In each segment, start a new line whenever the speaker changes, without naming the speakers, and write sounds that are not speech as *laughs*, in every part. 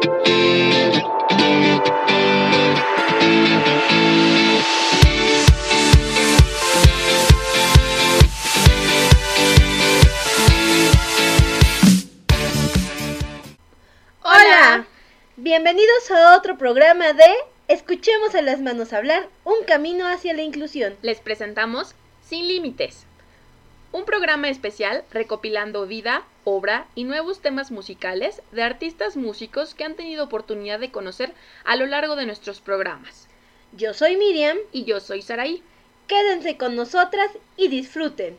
Hola, bienvenidos a otro programa de Escuchemos a las manos hablar, un camino hacia la inclusión.
Les presentamos Sin Límites, un programa especial recopilando vida, obra y nuevos temas musicales de artistas músicos que han tenido oportunidad de conocer a lo largo de nuestros programas.
Yo soy Miriam,
Y yo soy Saraí.
quédense con nosotras y disfruten.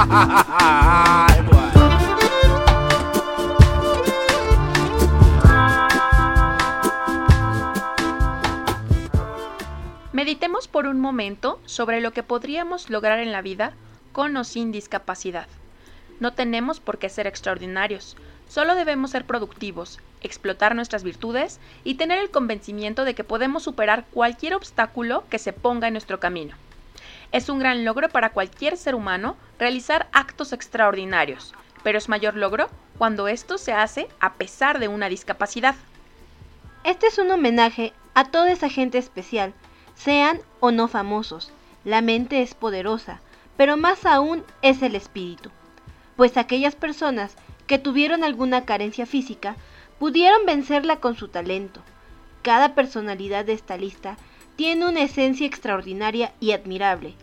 *laughs*
Meditemos por un momento sobre lo que podríamos lograr en la vida con o sin discapacidad. No tenemos por qué ser extraordinarios, solo debemos ser productivos, explotar nuestras virtudes y tener el convencimiento de que podemos superar cualquier obstáculo que se ponga en nuestro camino. Es un gran logro para cualquier ser humano realizar actos extraordinarios, pero es mayor logro cuando esto se hace a pesar de una discapacidad.
Este es un homenaje a toda esa gente especial, sean o no famosos. La mente es poderosa, pero más aún es el espíritu. Pues aquellas personas que tuvieron alguna carencia física pudieron vencerla con su talento. Cada personalidad de esta lista tiene una esencia extraordinaria y admirable.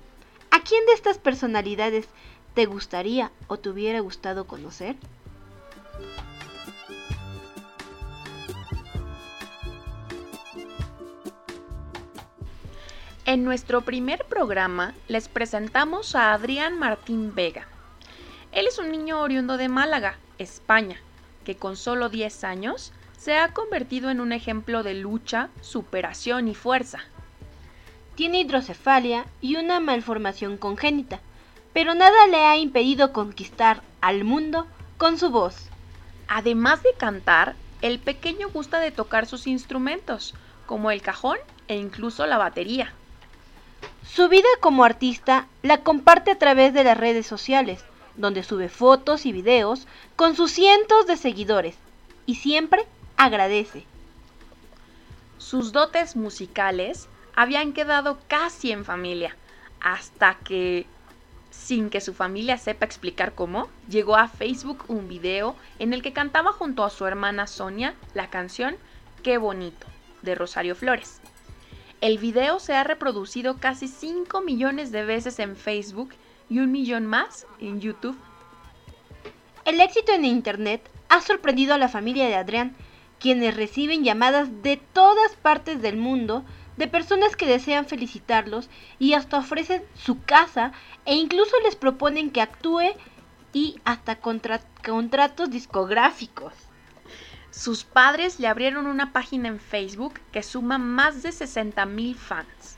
¿A quién de estas personalidades te gustaría o te hubiera gustado conocer?
En nuestro primer programa les presentamos a Adrián Martín Vega. Él es un niño oriundo de Málaga, España, que con solo 10 años se ha convertido en un ejemplo de lucha, superación y fuerza.
Tiene hidrocefalia y una malformación congénita, pero nada le ha impedido conquistar al mundo con su voz.
Además de cantar, el pequeño gusta de tocar sus instrumentos, como el cajón e incluso la batería.
Su vida como artista la comparte a través de las redes sociales, donde sube fotos y videos con sus cientos de seguidores y siempre agradece.
Sus dotes musicales habían quedado casi en familia, hasta que, sin que su familia sepa explicar cómo, llegó a Facebook un video en el que cantaba junto a su hermana Sonia la canción Qué bonito, de Rosario Flores. El video se ha reproducido casi 5 millones de veces en Facebook y un millón más en YouTube.
El éxito en Internet ha sorprendido a la familia de Adrián, quienes reciben llamadas de todas partes del mundo de personas que desean felicitarlos y hasta ofrecen su casa e incluso les proponen que actúe y hasta contra- contratos discográficos.
Sus padres le abrieron una página en Facebook que suma más de 60.000 fans.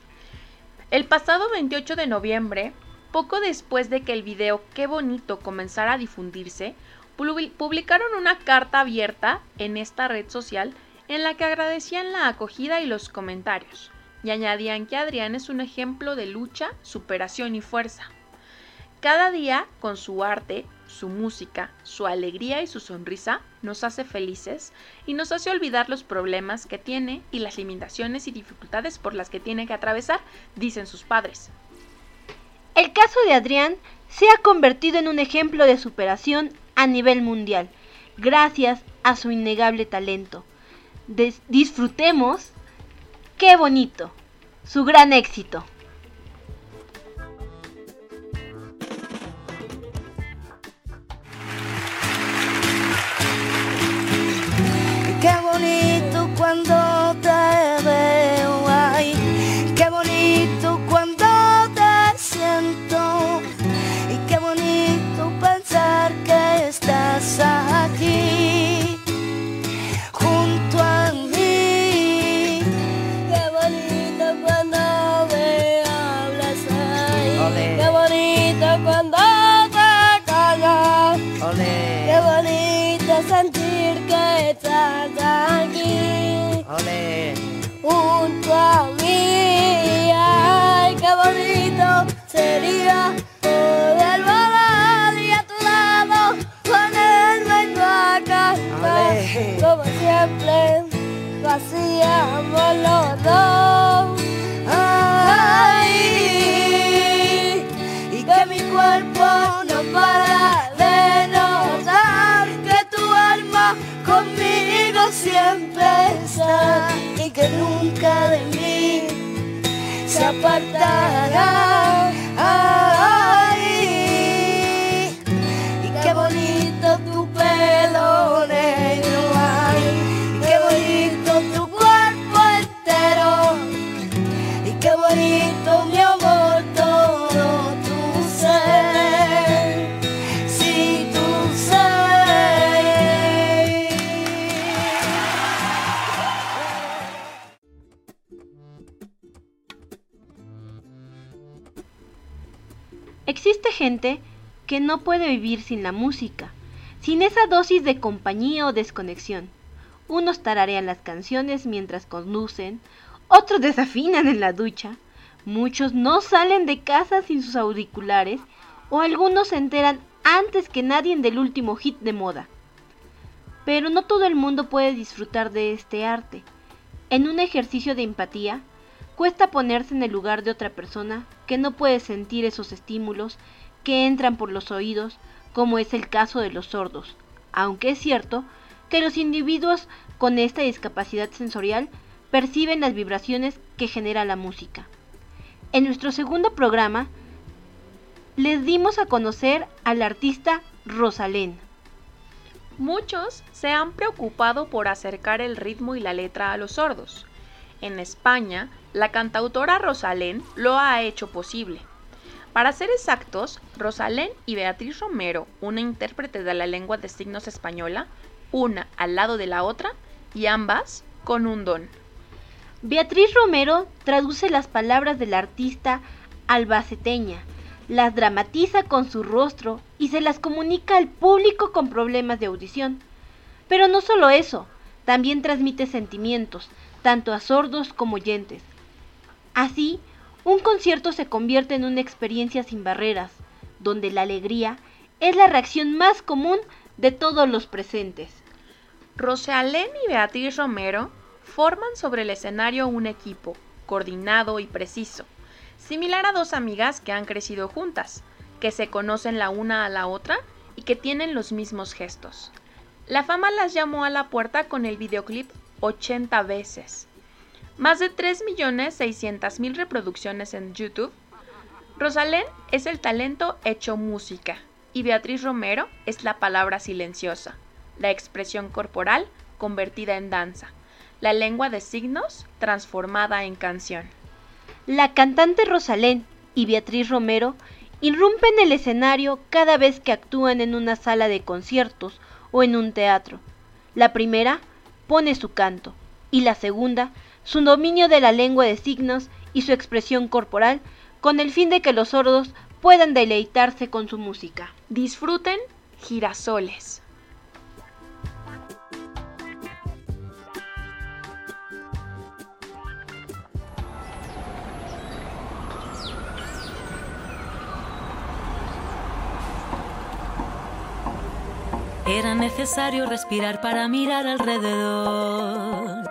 El pasado 28 de noviembre, poco después de que el video Qué bonito comenzara a difundirse, publi- publicaron una carta abierta en esta red social en la que agradecían la acogida y los comentarios, y añadían que Adrián es un ejemplo de lucha, superación y fuerza. Cada día, con su arte, su música, su alegría y su sonrisa, nos hace felices y nos hace olvidar los problemas que tiene y las limitaciones y dificultades por las que tiene que atravesar, dicen sus padres.
El caso de Adrián se ha convertido en un ejemplo de superación a nivel mundial, gracias a su innegable talento. Disfrutemos, qué bonito, su gran éxito.
Qué bonito cuando Ay, y que mi cuerpo no para de notar que tu alma conmigo siempre está y que nunca de mí se apartará.
Gente que no puede vivir sin la música, sin esa dosis de compañía o desconexión. Unos tararean las canciones mientras conducen, otros desafinan en la ducha, muchos no salen de casa sin sus auriculares o algunos se enteran antes que nadie del último hit de moda. Pero no todo el mundo puede disfrutar de este arte. En un ejercicio de empatía, cuesta ponerse en el lugar de otra persona que no puede sentir esos estímulos que entran por los oídos, como es el caso de los sordos, aunque es cierto que los individuos con esta discapacidad sensorial perciben las vibraciones que genera la música. En nuestro segundo programa les dimos a conocer al artista Rosalén.
Muchos se han preocupado por acercar el ritmo y la letra a los sordos. En España, la cantautora Rosalén lo ha hecho posible. Para ser exactos, Rosalén y Beatriz Romero, una intérprete de la lengua de signos española, una al lado de la otra y ambas con un don.
Beatriz Romero traduce las palabras del artista albaceteña, las dramatiza con su rostro y se las comunica al público con problemas de audición. Pero no solo eso, también transmite sentimientos, tanto a sordos como oyentes. Así, un concierto se convierte en una experiencia sin barreras, donde la alegría es la reacción más común de todos los presentes.
Rosalén y Beatriz Romero forman sobre el escenario un equipo, coordinado y preciso, similar a dos amigas que han crecido juntas, que se conocen la una a la otra y que tienen los mismos gestos. La fama las llamó a la puerta con el videoclip 80 veces. Más de 3.600.000 reproducciones en YouTube. Rosalén es el talento hecho música y Beatriz Romero es la palabra silenciosa, la expresión corporal convertida en danza, la lengua de signos transformada en canción.
La cantante Rosalén y Beatriz Romero irrumpen el escenario cada vez que actúan en una sala de conciertos o en un teatro. La primera pone su canto y la segunda su dominio de la lengua de signos y su expresión corporal con el fin de que los sordos puedan deleitarse con su música.
Disfruten girasoles.
Era necesario respirar para mirar alrededor.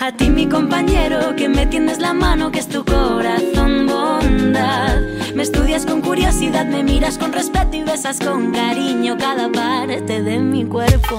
A ti mi compañero que me tiendes la mano que es tu corazón bondad Me estudias con curiosidad, me miras con respeto y besas con cariño cada parte de mi cuerpo.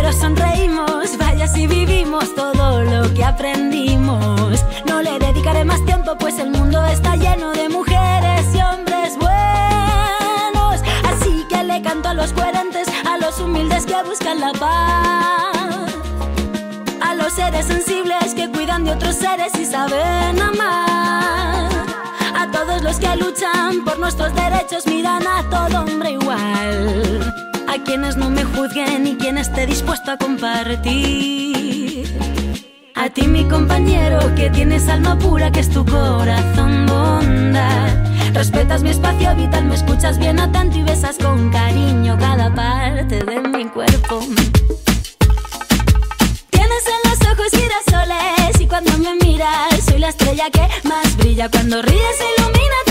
Pero sonreímos, vaya si vivimos todo lo que aprendimos. No le dedicaré más tiempo, pues el mundo está lleno de mujeres y hombres buenos. Así que le canto a los coherentes, a los humildes que buscan la paz. A los seres sensibles que cuidan de otros seres y saben amar. A todos los que luchan por nuestros derechos miran a todo hombre igual. A quienes no me juzguen y quien esté dispuesto a compartir. A ti mi compañero que tienes alma pura que es tu corazón bondad. Respetas mi espacio vital, me escuchas bien atento y besas con cariño cada parte de mi cuerpo. Tienes en los ojos girasoles y cuando me miras soy la estrella que más brilla. Cuando ríes ilumina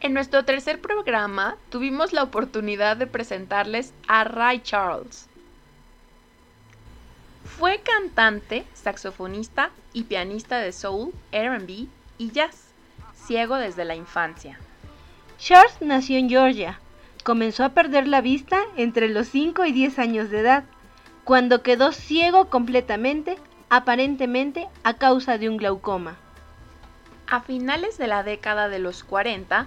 En nuestro tercer programa tuvimos la oportunidad de presentarles a Ray Charles. Fue cantante, saxofonista y pianista de soul, RB y jazz, ciego desde la infancia.
Charles nació en Georgia. Comenzó a perder la vista entre los 5 y 10 años de edad, cuando quedó ciego completamente, aparentemente a causa de un glaucoma.
A finales de la década de los 40,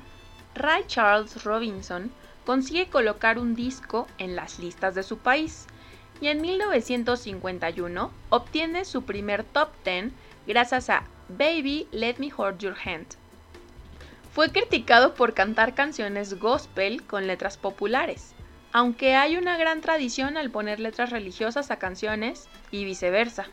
Ray Charles Robinson consigue colocar un disco en las listas de su país y en 1951 obtiene su primer top 10 gracias a Baby Let Me Hold Your Hand. Fue criticado por cantar canciones gospel con letras populares, aunque hay una gran tradición al poner letras religiosas a canciones y viceversa.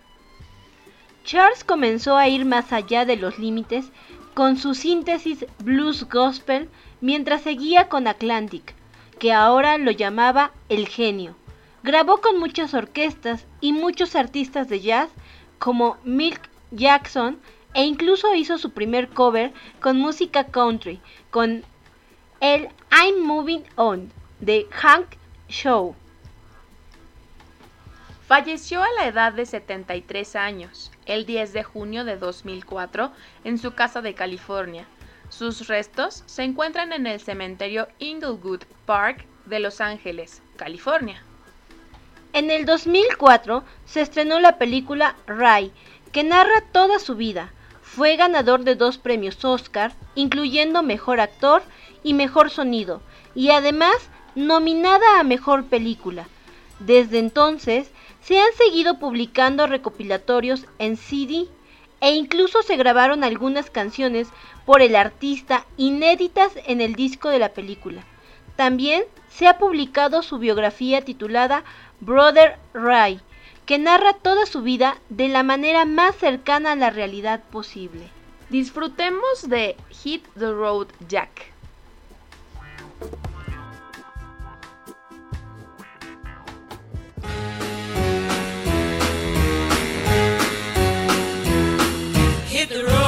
Charles comenzó a ir más allá de los límites con su síntesis blues gospel mientras seguía con Atlantic, que ahora lo llamaba el genio. Grabó con muchas orquestas y muchos artistas de jazz como Milk Jackson e incluso hizo su primer cover con música country con el I'm Moving On de Hank Show.
Falleció a la edad de 73 años, el 10 de junio de 2004, en su casa de California. Sus restos se encuentran en el cementerio Inglewood Park de Los Ángeles, California.
En el 2004 se estrenó la película Ray, que narra toda su vida. Fue ganador de dos premios Oscar, incluyendo Mejor Actor y Mejor Sonido, y además nominada a Mejor Película. Desde entonces se han seguido publicando recopilatorios en CD e incluso se grabaron algunas canciones por el artista inéditas en el disco de la película. También se ha publicado su biografía titulada Brother Ray, que narra toda su vida de la manera más cercana a la realidad posible.
Disfrutemos de Hit the Road Jack.
Hit the road,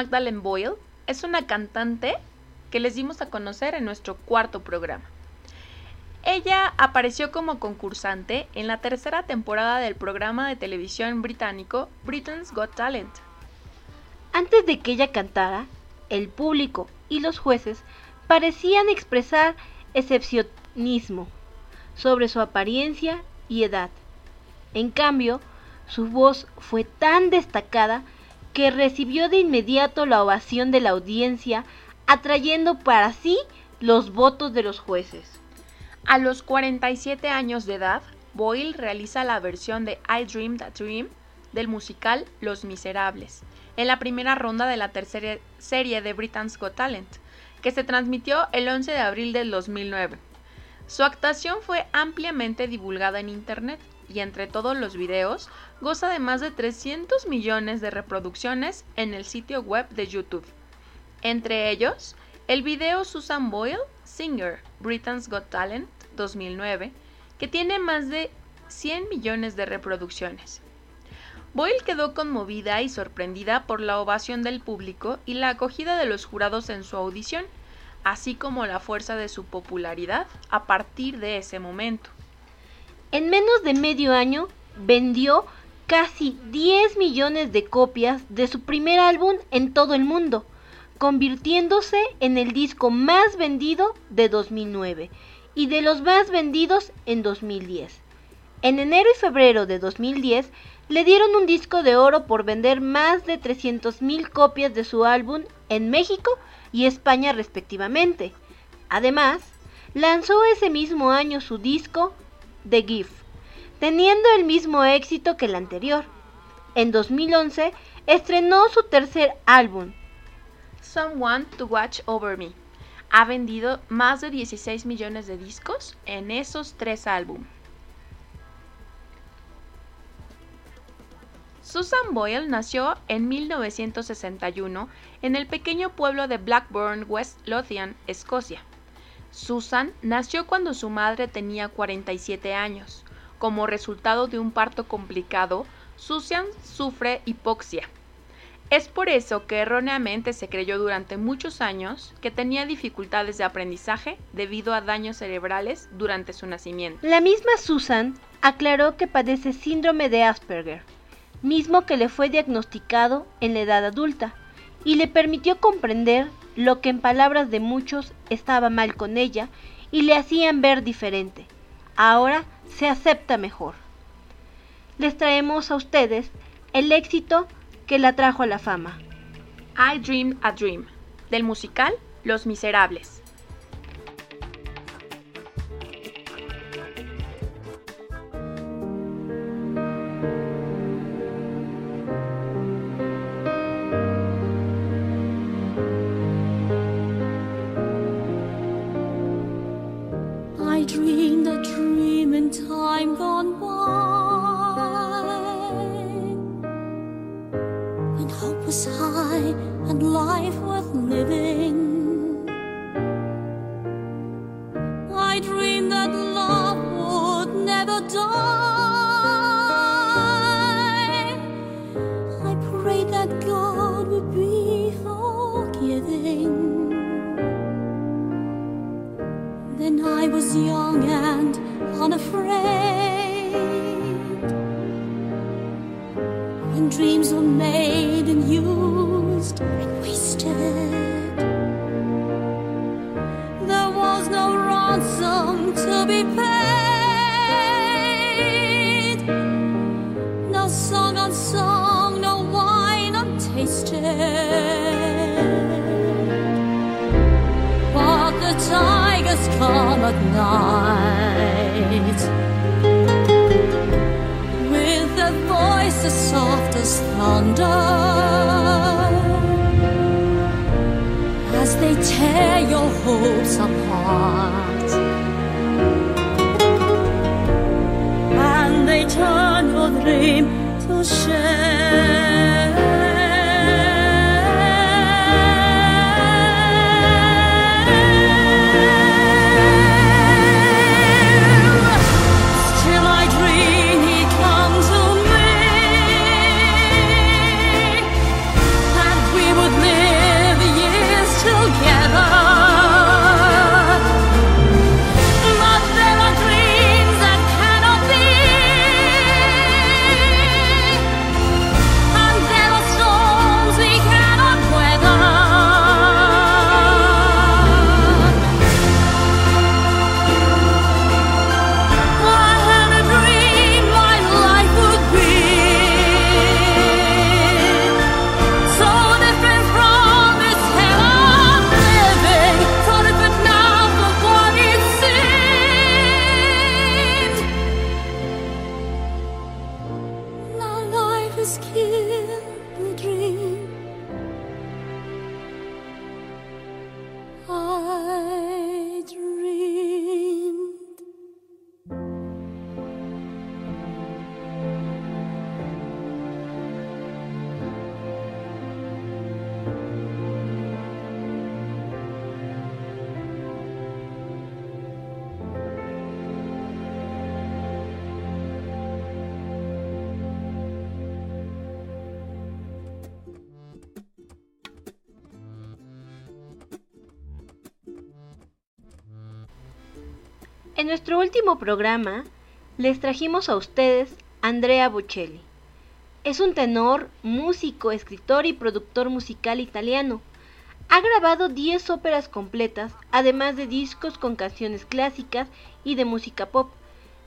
Magdalene Boyle es una cantante que les dimos a conocer en nuestro cuarto programa. Ella apareció como concursante en la tercera temporada del programa de televisión británico Britain's Got Talent.
Antes de que ella cantara, el público y los jueces parecían expresar excepcionismo sobre su apariencia y edad. En cambio, su voz fue tan destacada que recibió de inmediato la ovación de la audiencia, atrayendo para sí los votos de los jueces.
A los 47 años de edad, Boyle realiza la versión de I Dreamed a Dream del musical Los Miserables, en la primera ronda de la tercera serie de Britain's Got Talent, que se transmitió el 11 de abril del 2009. Su actuación fue ampliamente divulgada en Internet y entre todos los videos goza de más de 300 millones de reproducciones en el sitio web de YouTube. Entre ellos, el video Susan Boyle, Singer, Britain's Got Talent 2009, que tiene más de 100 millones de reproducciones. Boyle quedó conmovida y sorprendida por la ovación del público y la acogida de los jurados en su audición, así como la fuerza de su popularidad a partir de ese momento.
En menos de medio año vendió casi 10 millones de copias de su primer álbum en todo el mundo, convirtiéndose en el disco más vendido de 2009 y de los más vendidos en 2010. En enero y febrero de 2010 le dieron un disco de oro por vender más de 300.000 copias de su álbum en México y España respectivamente. Además, lanzó ese mismo año su disco The Gift, teniendo el mismo éxito que el anterior. En 2011 estrenó su tercer álbum,
Someone to Watch Over Me. Ha vendido más de 16 millones de discos en esos tres álbumes. Susan Boyle nació en 1961 en el pequeño pueblo de Blackburn, West Lothian, Escocia. Susan nació cuando su madre tenía 47 años. Como resultado de un parto complicado, Susan sufre hipoxia. Es por eso que erróneamente se creyó durante muchos años que tenía dificultades de aprendizaje debido a daños cerebrales durante su nacimiento.
La misma Susan aclaró que padece síndrome de Asperger, mismo que le fue diagnosticado en la edad adulta, y le permitió comprender lo que en palabras de muchos estaba mal con ella y le hacían ver diferente. Ahora se acepta mejor. Les traemos a ustedes el éxito que la trajo a la fama.
I Dreamed a Dream, del musical Los Miserables.
Tigers come at night. With their voices soft as thunder. As they tear your hopes apart. And they turn your dream to shame. Life has killed the dream.
En nuestro último programa les trajimos a ustedes Andrea Bocelli. Es un tenor, músico, escritor y productor musical italiano. Ha grabado 10 óperas completas, además de discos con canciones clásicas y de música pop.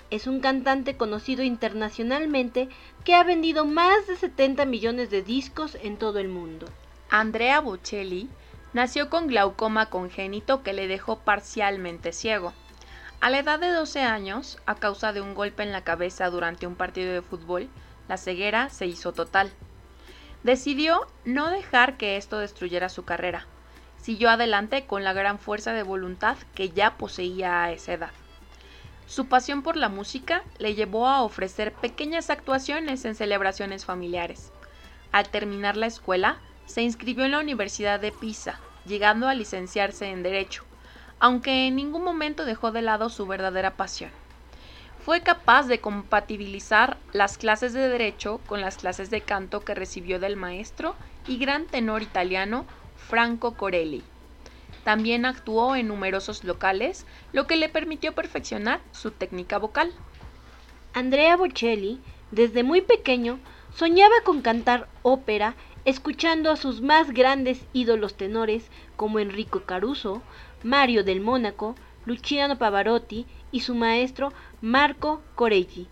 Es un cantante conocido internacionalmente que ha vendido más de 70 millones de discos en todo el mundo.
Andrea Bocelli nació con glaucoma congénito que le dejó parcialmente ciego. A la edad de 12 años, a causa de un golpe en la cabeza durante un partido de fútbol, la ceguera se hizo total. Decidió no dejar que esto destruyera su carrera. Siguió adelante con la gran fuerza de voluntad que ya poseía a esa edad. Su pasión por la música le llevó a ofrecer pequeñas actuaciones en celebraciones familiares. Al terminar la escuela, se inscribió en la Universidad de Pisa, llegando a licenciarse en Derecho, aunque en ningún momento dejó de lado su verdadera pasión. Fue capaz de compatibilizar las clases de Derecho con las clases de canto que recibió del maestro y gran tenor italiano Franco Corelli. También actuó en numerosos locales, lo que le permitió perfeccionar su técnica vocal.
Andrea Bocelli, desde muy pequeño, soñaba con cantar ópera, escuchando a sus más grandes ídolos tenores como Enrico Caruso, Mario del Mónaco, Luciano Pavarotti y su maestro Marco Corelli.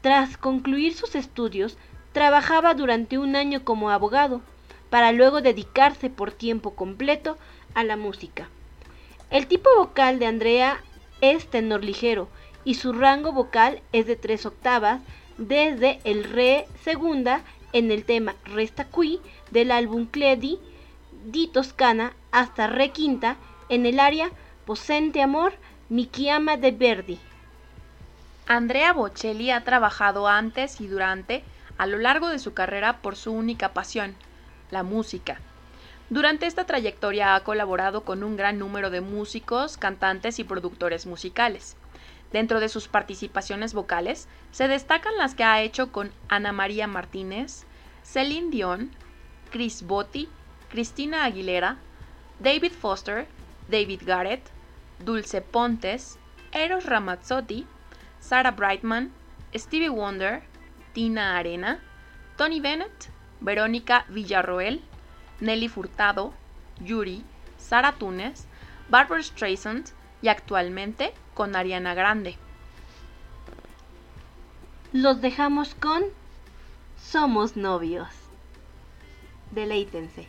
Tras concluir sus estudios, trabajaba durante un año como abogado, para luego dedicarse por tiempo completo a la música. El tipo vocal de Andrea es tenor ligero y su rango vocal es de tres octavas desde el re segunda en el tema Resta qui del álbum Cledi di Toscana hasta re quinta en el área Posente Amor Mi chiama de Verdi.
Andrea Bocelli ha trabajado antes y durante a lo largo de su carrera por su única pasión, la música. Durante esta trayectoria ha colaborado con un gran número de músicos, cantantes y productores musicales. Dentro de sus participaciones vocales se destacan las que ha hecho con Ana María Martínez, Celine Dion, Chris Botti, Cristina Aguilera, David Foster, David Garrett, Dulce Pontes, Eros Ramazzotti, Sarah Brightman, Stevie Wonder, Tina Arena, Tony Bennett, Verónica Villarroel, Nelly Furtado, Yuri, Sara Tunes, Barbara Streisand y actualmente con Ariana Grande.
Los dejamos con Somos novios. Deleítense.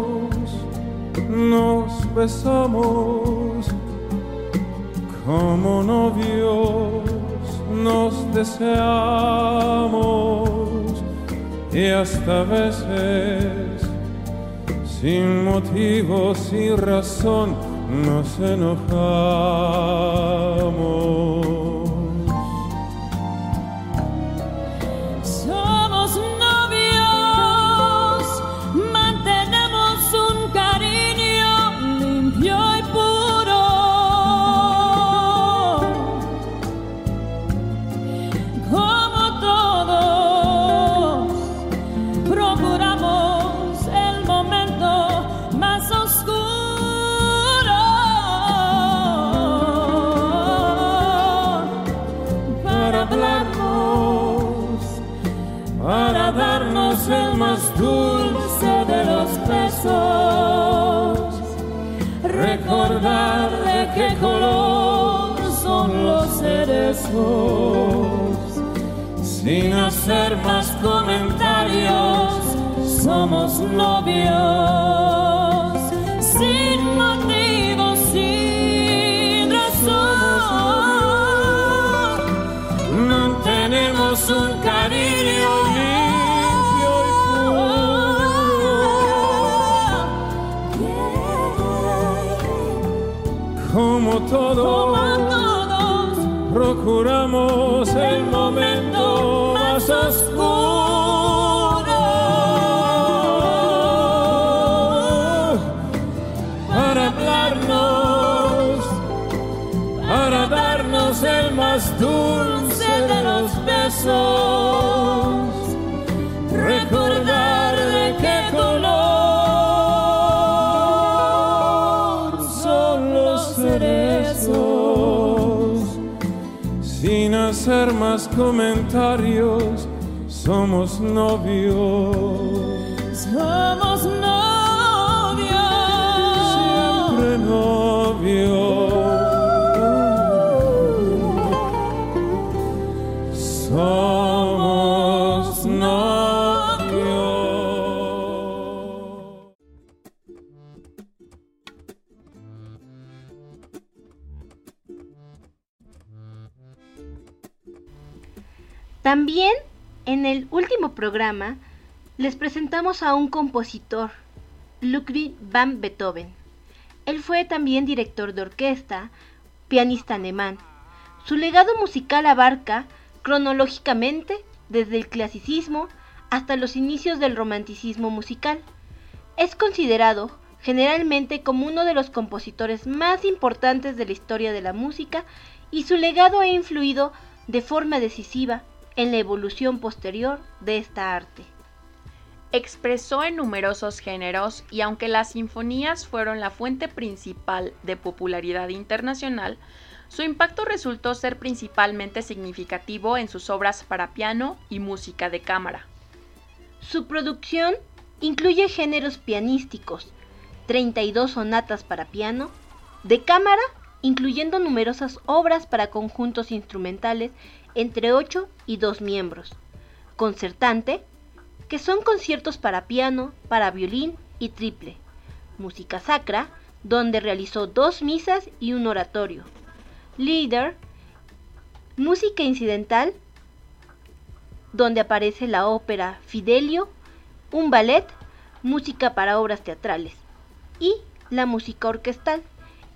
nos besamos como novios, nos deseamos y hasta veces sin motivo, sin razón, nos enojamos.
Somos novios,
sin
motivo, sin razón.
mantenemos un cariño limpio y puro. Como todos,
Como todos,
procuramos somos novios.
Programa les presentamos a un compositor, Ludwig van Beethoven. Él fue también director de orquesta, pianista alemán. Su legado musical abarca cronológicamente desde el clasicismo hasta los inicios del romanticismo musical. Es considerado generalmente como uno de los compositores más importantes de la historia de la música y su legado ha influido de forma decisiva en la evolución posterior de esta arte.
expresó en numerosos géneros y aunque las sinfonías fueron la fuente principal de popularidad internacional, su impacto resultó ser principalmente significativo en sus obras para piano y música de cámara.
Su producción incluye géneros pianísticos, 32 sonatas para piano, de cámara, incluyendo numerosas obras para conjuntos instrumentales entre 8 y 2 miembros, concertante, que son conciertos para piano, para violín y triple, música sacra, donde realizó dos misas y un oratorio, líder, música incidental, donde aparece la ópera Fidelio, un ballet, música para obras teatrales y la música orquestal,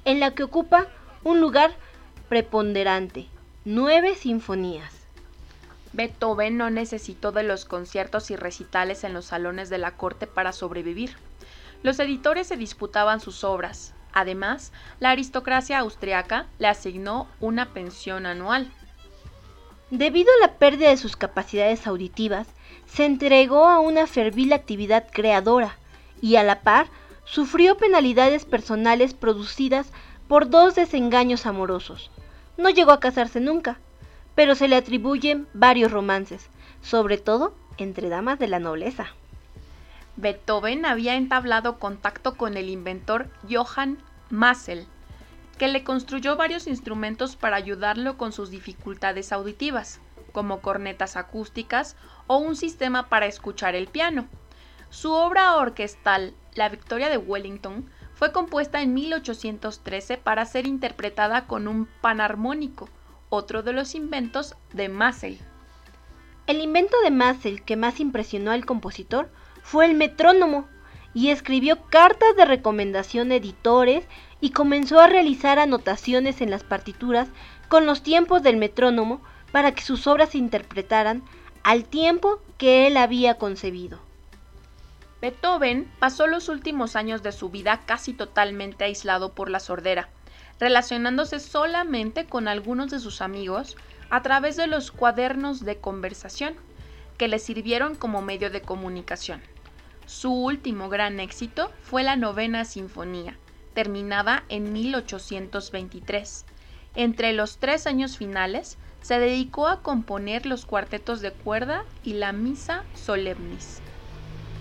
en la que ocupa un lugar preponderante, nueve sinfonías.
Beethoven no necesitó de los conciertos y recitales en los salones de la corte para sobrevivir. Los editores se disputaban sus obras. Además, la aristocracia austriaca le asignó una pensión anual.
Debido a la pérdida de sus capacidades auditivas, se entregó a una fervil actividad creadora y a la par sufrió penalidades personales producidas por dos desengaños amorosos. No llegó a casarse nunca, pero se le atribuyen varios romances, sobre todo entre damas de la nobleza.
Beethoven había entablado contacto con el inventor Johann Massel, que le construyó varios instrumentos para ayudarlo con sus dificultades auditivas, como cornetas acústicas o un sistema para escuchar el piano. Su obra orquestal, La Victoria de Wellington, fue compuesta en 1813 para ser interpretada con un panarmónico, otro de los inventos de Massel.
El invento de Massel que más impresionó al compositor fue el metrónomo, y escribió cartas de recomendación a editores y comenzó a realizar anotaciones en las partituras con los tiempos del metrónomo para que sus obras se interpretaran al tiempo que él había concebido.
Beethoven pasó los últimos años de su vida casi totalmente aislado por la sordera, relacionándose solamente con algunos de sus amigos a través de los cuadernos de conversación, que le sirvieron como medio de comunicación. Su último gran éxito fue la novena sinfonía, terminada en 1823. Entre los tres años finales, se dedicó a componer los cuartetos de cuerda y la Misa Solemnis.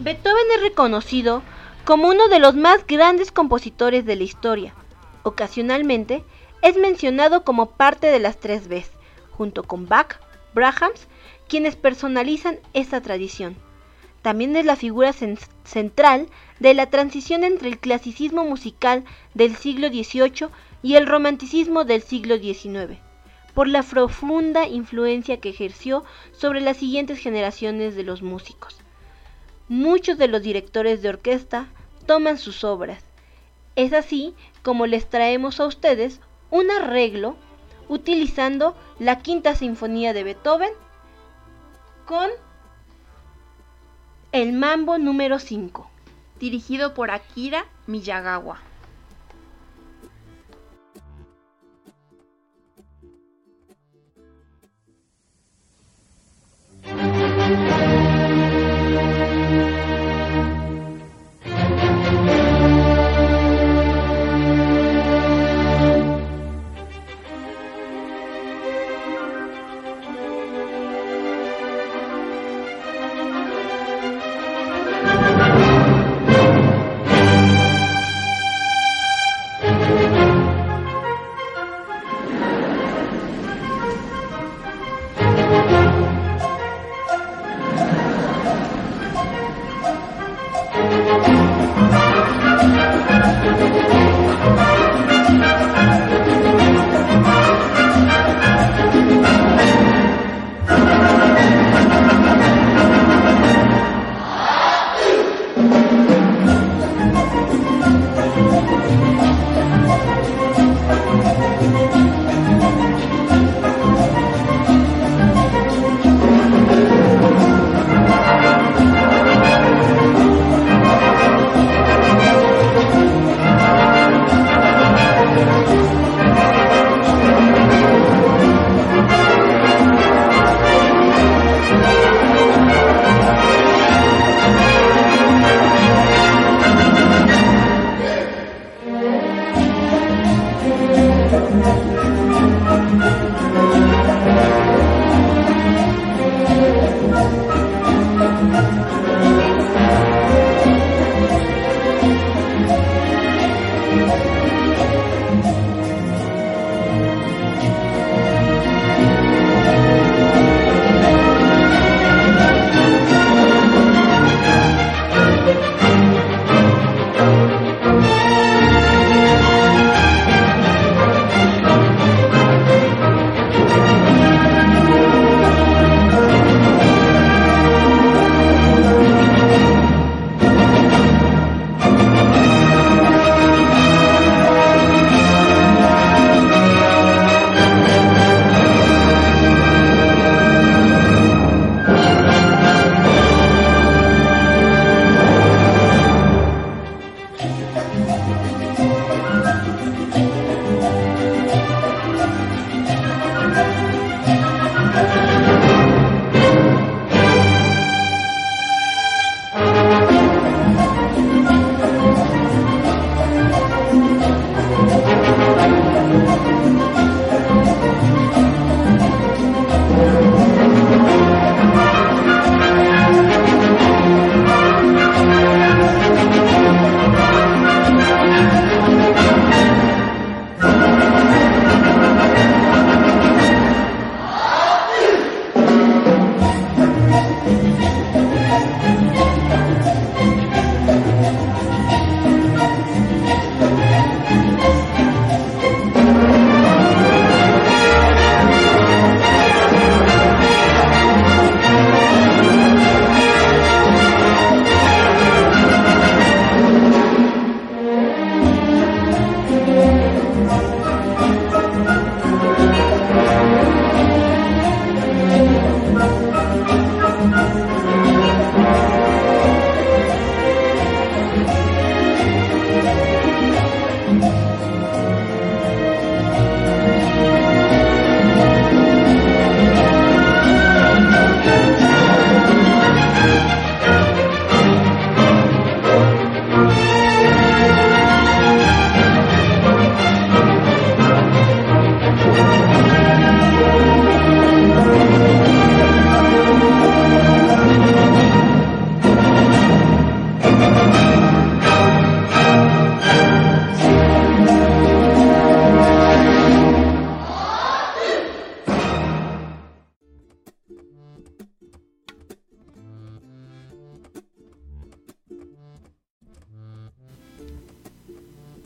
Beethoven es reconocido como uno de los más grandes compositores de la historia. Ocasionalmente es mencionado como parte de las tres Bs, junto con Bach, Brahms, quienes personalizan esta tradición. También es la figura central de la transición entre el clasicismo musical del siglo XVIII y el romanticismo del siglo XIX, por la profunda influencia que ejerció sobre las siguientes generaciones de los músicos muchos de los directores de orquesta toman sus obras. Es así como les traemos a ustedes un arreglo utilizando la Quinta Sinfonía de Beethoven con el Mambo número 5,
dirigido por Akira Miyagawa.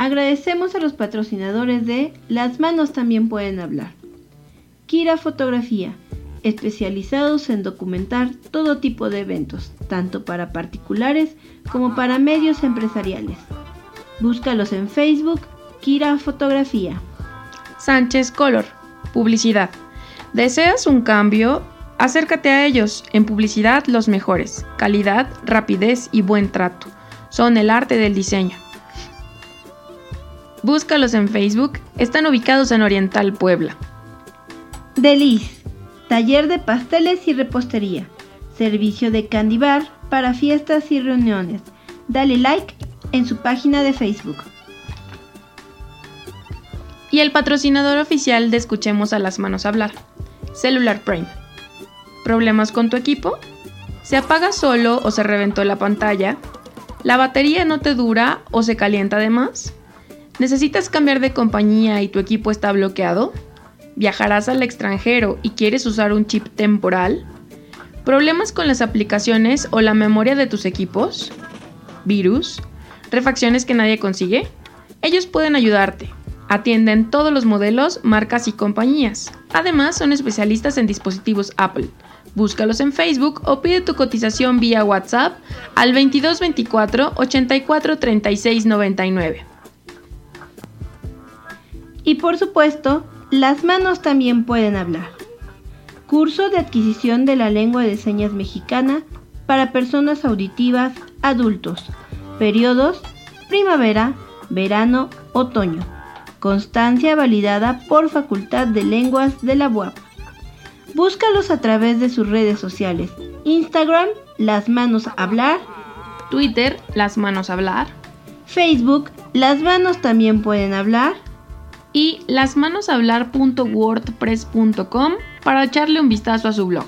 Agradecemos a los patrocinadores de Las manos también pueden hablar. Kira Fotografía, especializados en documentar todo tipo de eventos, tanto para particulares como para medios empresariales. Búscalos en Facebook, Kira Fotografía.
Sánchez Color, publicidad. ¿Deseas un cambio? Acércate a ellos. En publicidad los mejores. Calidad, rapidez y buen trato. Son el arte del diseño. Búscalos en Facebook. Están ubicados en Oriental Puebla.
Deliz, taller de pasteles y repostería. Servicio de candy bar para fiestas y reuniones. Dale like en su página de Facebook.
Y el patrocinador oficial de Escuchemos a las manos hablar. Cellular Prime. ¿Problemas con tu equipo? ¿Se apaga solo o se reventó la pantalla? ¿La batería no te dura o se calienta de más? ¿Necesitas cambiar de compañía y tu equipo está bloqueado? ¿Viajarás al extranjero y quieres usar un chip temporal? ¿Problemas con las aplicaciones o la memoria de tus equipos? ¿Virus? ¿Refacciones que nadie consigue? Ellos pueden ayudarte. Atienden todos los modelos, marcas y compañías. Además, son especialistas en dispositivos Apple. Búscalos en Facebook o pide tu cotización vía WhatsApp al 2224 84 36 99.
Y por supuesto, las manos también pueden hablar. Curso de adquisición de la lengua de señas mexicana para personas auditivas adultos. Periodos primavera, verano, otoño. Constancia validada por Facultad de Lenguas de la UAP. Búscalos a través de sus redes sociales. Instagram, Las Manos Hablar.
Twitter, Las Manos Hablar.
Facebook, Las Manos también pueden hablar.
Y lasmanoshablar.wordpress.com para echarle un vistazo a su blog.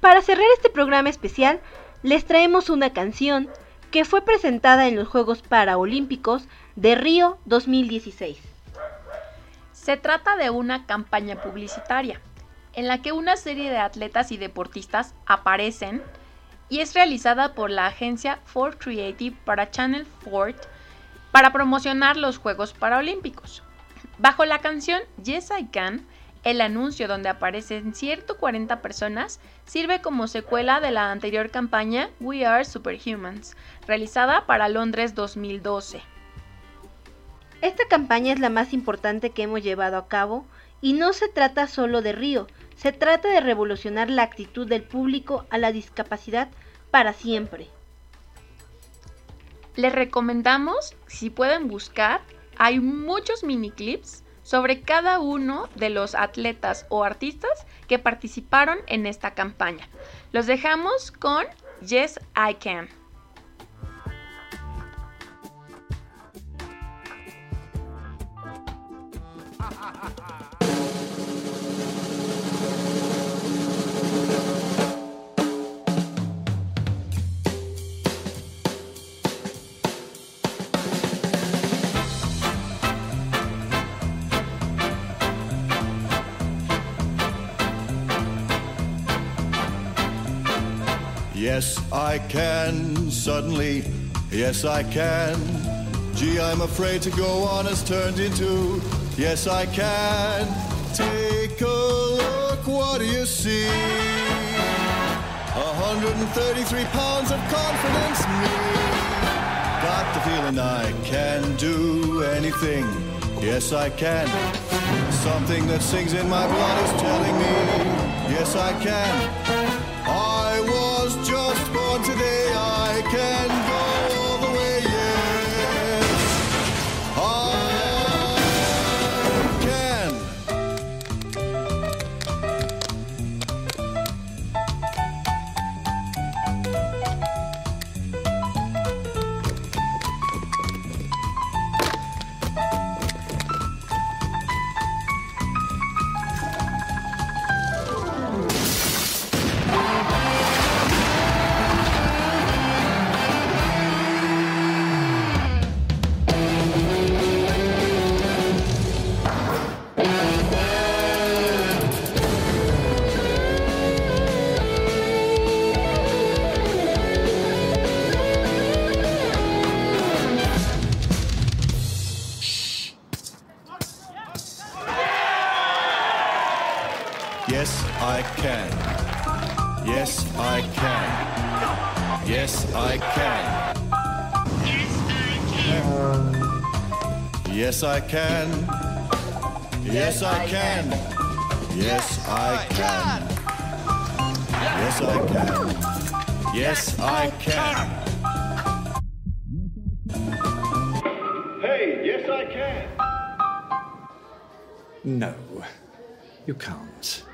Para cerrar este programa especial, les traemos una canción que fue presentada en los Juegos Paraolímpicos de Río 2016.
Se trata de una campaña publicitaria en la que una serie de atletas y deportistas aparecen y es realizada por la agencia Ford Creative para Channel Ford para promocionar los Juegos Paralímpicos. Bajo la canción Yes I Can, el anuncio donde aparecen 140 personas sirve como secuela de la anterior campaña We Are Superhumans, realizada para Londres 2012.
Esta campaña es la más importante que hemos llevado a cabo y no se trata solo de Río, se trata de revolucionar la actitud del público a la discapacidad para siempre.
Les recomendamos, si pueden buscar, hay muchos mini clips sobre cada uno de los atletas o artistas que participaron en esta campaña. Los dejamos con Yes I Can.
Yes, I can, suddenly, yes, I can. Gee, I'm afraid to go on has turned into, yes, I can. Take a look, what do you see? 133 pounds of confidence, me. Got the feeling I can do anything, yes, I can. Something that sings in my blood is telling me, yes, I can. Today. I can can. Yes, I can. Yes, I can. Yes, I can. Yes, I can. Hey, yes, I can.
No, you can't.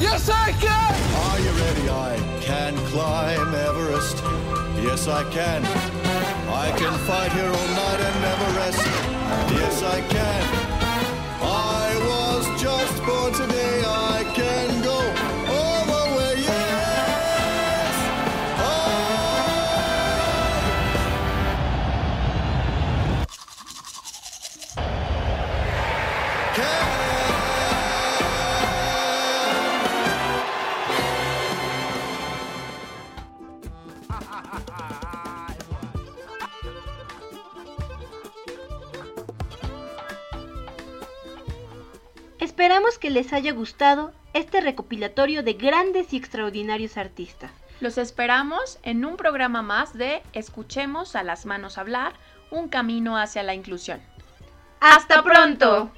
Yes, I can! Are you ready? I can climb Everest. Yes, I can. I can fight here all night and never rest. Yes, I can.
Esperamos que les haya gustado este recopilatorio de grandes y extraordinarios artistas.
Los esperamos en un programa más de Escuchemos a las manos hablar, un camino hacia la inclusión.
¡Hasta
pronto!